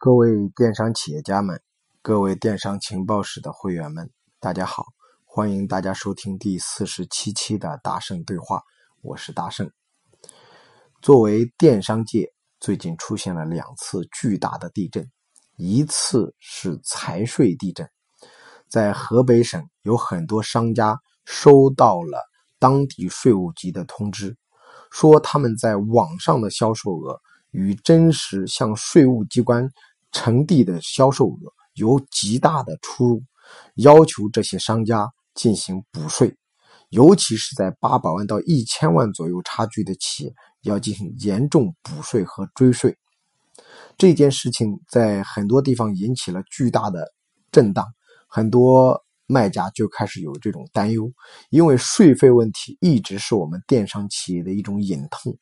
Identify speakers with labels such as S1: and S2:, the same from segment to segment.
S1: 各位电商企业家们，各位电商情报室的会员们，大家好！欢迎大家收听第四十七期的大圣对话，我是大圣。作为电商界，最近出现了两次巨大的地震，一次是财税地震，在河北省有很多商家收到了当地税务局的通知，说他们在网上的销售额与真实向税务机关。成地的销售额有极大的出入，要求这些商家进行补税，尤其是在八百万到一千万左右差距的企业，要进行严重补税和追税。这件事情在很多地方引起了巨大的震荡，很多卖家就开始有这种担忧，因为税费问题一直是我们电商企业的一种隐痛，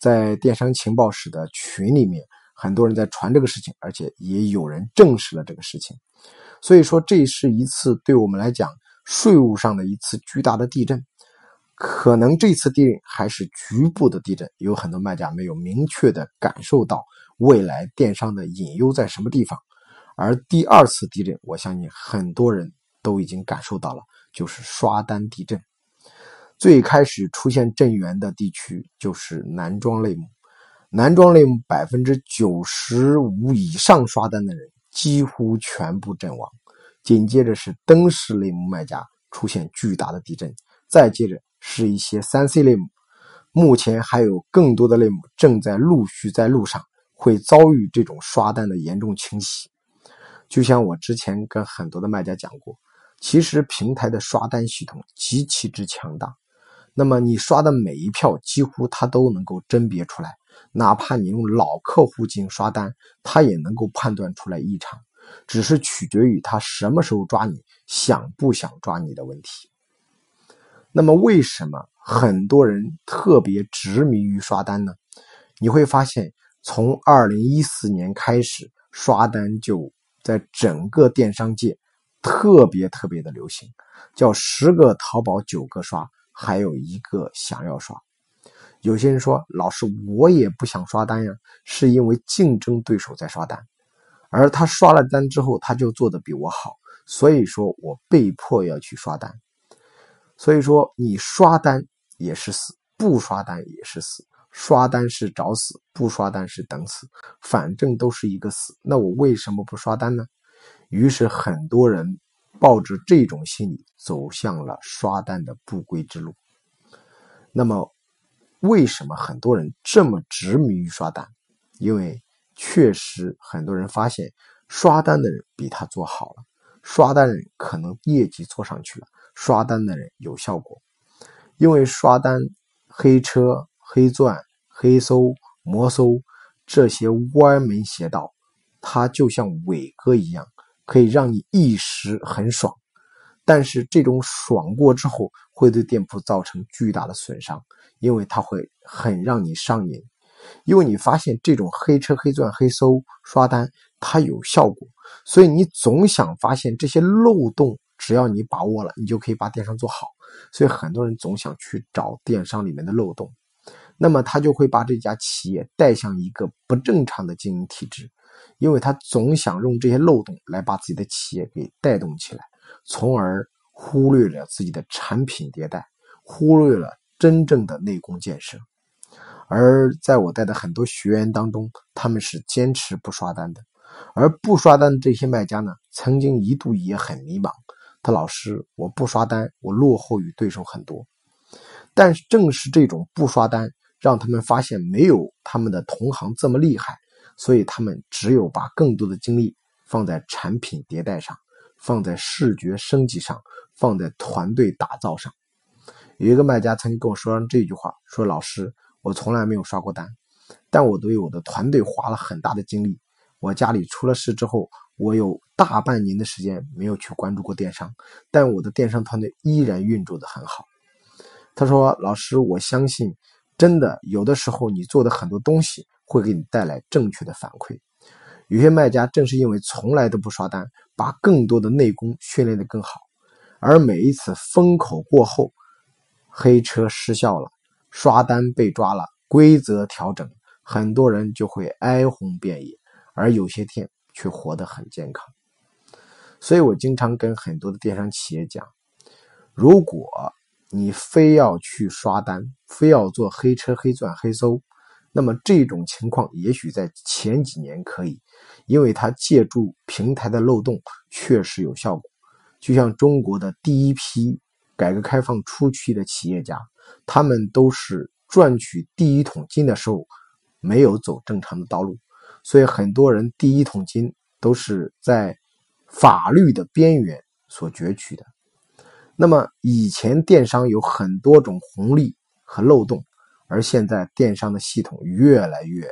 S1: 在电商情报室的群里面。很多人在传这个事情，而且也有人证实了这个事情，所以说这是一次对我们来讲税务上的一次巨大的地震。可能这次地震还是局部的地震，有很多卖家没有明确的感受到未来电商的隐忧在什么地方。而第二次地震，我相信很多人都已经感受到了，就是刷单地震。最开始出现震源的地区就是男装类目。男装类目百分之九十五以上刷单的人几乎全部阵亡，紧接着是灯饰类目卖家出现巨大的地震，再接着是一些三 C 类目，目前还有更多的类目正在陆续在路上会遭遇这种刷单的严重清洗。就像我之前跟很多的卖家讲过，其实平台的刷单系统极其之强大，那么你刷的每一票几乎他都能够甄别出来。哪怕你用老客户进行刷单，他也能够判断出来异常，只是取决于他什么时候抓你，想不想抓你的问题。那么，为什么很多人特别执迷于刷单呢？你会发现，从二零一四年开始，刷单就在整个电商界特别特别的流行，叫十个淘宝九个刷，还有一个想要刷。有些人说：“老师，我也不想刷单呀，是因为竞争对手在刷单，而他刷了单之后，他就做的比我好，所以说我被迫要去刷单。所以说，你刷单也是死，不刷单也是死。刷单是找死，不刷单是等死，反正都是一个死。那我为什么不刷单呢？于是很多人抱着这种心理走向了刷单的不归之路。那么。为什么很多人这么执迷于刷单？因为确实很多人发现刷单的人比他做好了，刷单人可能业绩做上去了，刷单的人有效果。因为刷单、黑车、黑钻、黑搜、魔搜这些歪门邪道，它就像伟哥一样，可以让你一时很爽。但是这种爽过之后，会对店铺造成巨大的损伤，因为它会很让你上瘾。因为你发现这种黑车、黑钻、黑搜刷单，它有效果，所以你总想发现这些漏洞，只要你把握了，你就可以把电商做好。所以很多人总想去找电商里面的漏洞，那么他就会把这家企业带向一个不正常的经营体制，因为他总想用这些漏洞来把自己的企业给带动起来。从而忽略了自己的产品迭代，忽略了真正的内功建设。而在我带的很多学员当中，他们是坚持不刷单的。而不刷单的这些卖家呢，曾经一度也很迷茫。他老师，我不刷单，我落后于对手很多。但是正是这种不刷单，让他们发现没有他们的同行这么厉害，所以他们只有把更多的精力放在产品迭代上。放在视觉升级上，放在团队打造上。有一个卖家曾经跟我说上这句话：“说老师，我从来没有刷过单，但我对我的团队花了很大的精力。我家里出了事之后，我有大半年的时间没有去关注过电商，但我的电商团队依然运作的很好。”他说：“老师，我相信，真的有的时候你做的很多东西会给你带来正确的反馈。”有些卖家正是因为从来都不刷单，把更多的内功训练得更好，而每一次风口过后，黑车失效了，刷单被抓了，规则调整，很多人就会哀鸿遍野，而有些店却活得很健康。所以我经常跟很多的电商企业讲，如果你非要去刷单，非要做黑车、黑钻、黑搜，那么这种情况也许在前几年可以，因为它借助平台的漏洞确实有效果。就像中国的第一批改革开放初期的企业家，他们都是赚取第一桶金的时候没有走正常的道路，所以很多人第一桶金都是在法律的边缘所攫取的。那么以前电商有很多种红利和漏洞，而现在电商的系统越来越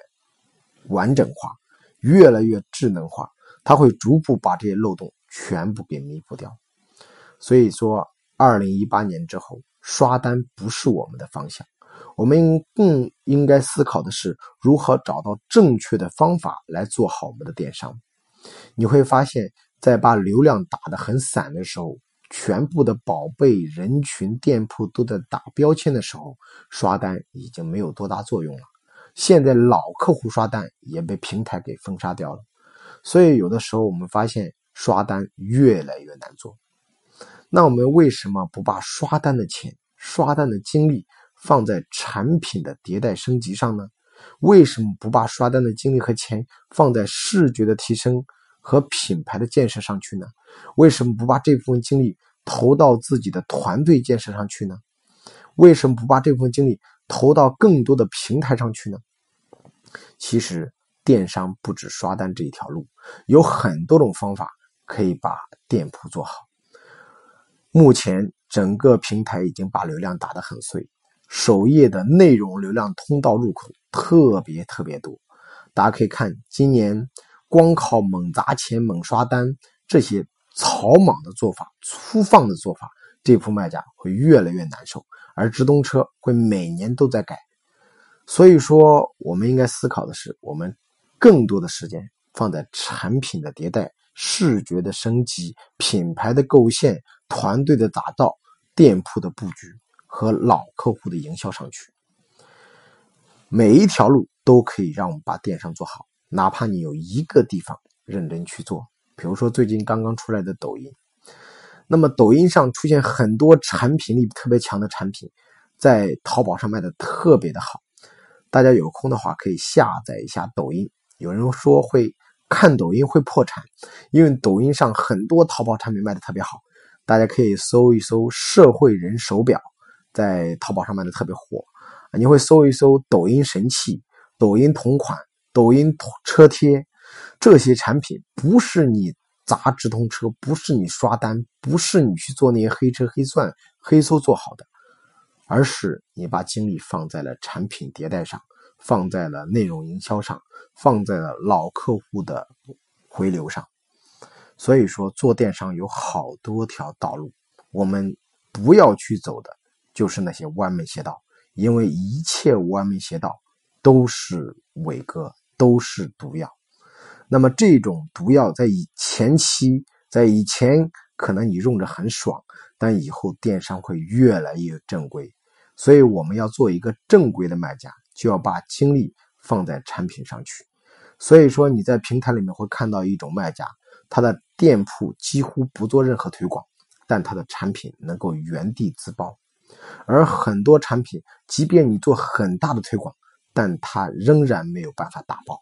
S1: 完整化，越来越智能化，它会逐步把这些漏洞。全部给弥补掉，所以说，二零一八年之后，刷单不是我们的方向，我们更应该思考的是如何找到正确的方法来做好我们的电商。你会发现在把流量打得很散的时候，全部的宝贝人群、店铺都在打标签的时候，刷单已经没有多大作用了。现在老客户刷单也被平台给封杀掉了，所以有的时候我们发现。刷单越来越难做，那我们为什么不把刷单的钱、刷单的精力放在产品的迭代升级上呢？为什么不把刷单的精力和钱放在视觉的提升和品牌的建设上去呢？为什么不把这部分精力投到自己的团队建设上去呢？为什么不把这部分精力投到更多的平台上去呢？其实，电商不止刷单这一条路，有很多种方法。可以把店铺做好。目前整个平台已经把流量打得很碎，首页的内容流量通道入口特别特别多。大家可以看，今年光靠猛砸钱、猛刷单这些草莽的做法、粗放的做法，这铺卖家会越来越难受，而直通车会每年都在改。所以说，我们应该思考的是，我们更多的时间放在产品的迭代。视觉的升级、品牌的构建、团队的打造、店铺的布局和老客户的营销上去，每一条路都可以让我们把电商做好。哪怕你有一个地方认真去做，比如说最近刚刚出来的抖音，那么抖音上出现很多产品力特别强的产品，在淘宝上卖的特别的好。大家有空的话可以下载一下抖音。有人说会。看抖音会破产，因为抖音上很多淘宝产品卖的特别好，大家可以搜一搜社会人手表，在淘宝上卖的特别火。你会搜一搜抖音神器、抖音同款、抖音车贴，这些产品不是你砸直通车，不是你刷单，不是你去做那些黑车黑钻、黑搜做好的，而是你把精力放在了产品迭代上。放在了内容营销上，放在了老客户的回流上。所以说，做电商有好多条道路，我们不要去走的就是那些歪门邪道，因为一切歪门邪道都是伟哥，都是毒药。那么这种毒药在以前期，在以前可能你用着很爽，但以后电商会越来越正规。所以我们要做一个正规的卖家。就要把精力放在产品上去，所以说你在平台里面会看到一种卖家，他的店铺几乎不做任何推广，但他的产品能够原地自爆，而很多产品，即便你做很大的推广，但它仍然没有办法打爆。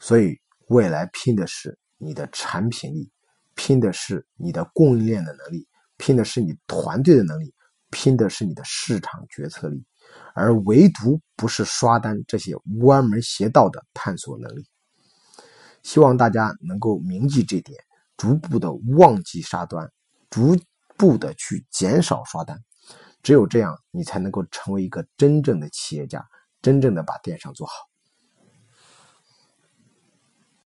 S1: 所以未来拼的是你的产品力，拼的是你的供应链的能力，拼的是你团队的能力，拼的是你的市场决策力。而唯独不是刷单这些歪门邪道的探索能力。希望大家能够铭记这点，逐步的忘记刷单，逐步的去减少刷单。只有这样，你才能够成为一个真正的企业家，真正的把电商做好。